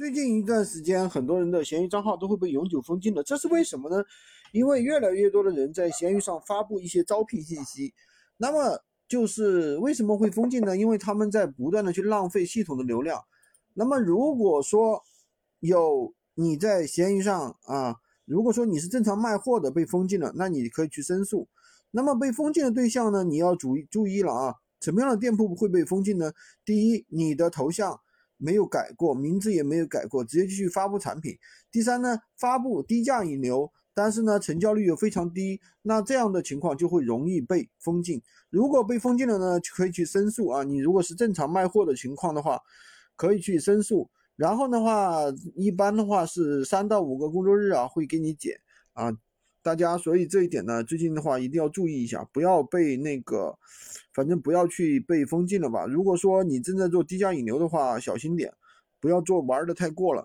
最近一段时间，很多人的闲鱼账号都会被永久封禁了，这是为什么呢？因为越来越多的人在闲鱼上发布一些招聘信息，那么就是为什么会封禁呢？因为他们在不断的去浪费系统的流量。那么如果说有你在闲鱼上啊，如果说你是正常卖货的被封禁了，那你可以去申诉。那么被封禁的对象呢，你要注意注意了啊，什么样的店铺会被封禁呢？第一，你的头像。没有改过，名字也没有改过，直接继续发布产品。第三呢，发布低价引流，但是呢，成交率又非常低，那这样的情况就会容易被封禁。如果被封禁了呢，可以去申诉啊。你如果是正常卖货的情况的话，可以去申诉。然后的话，一般的话是三到五个工作日啊，会给你减啊。大家，所以这一点呢，最近的话一定要注意一下，不要被那个，反正不要去被封禁了吧。如果说你正在做低价引流的话，小心点，不要做玩的太过了。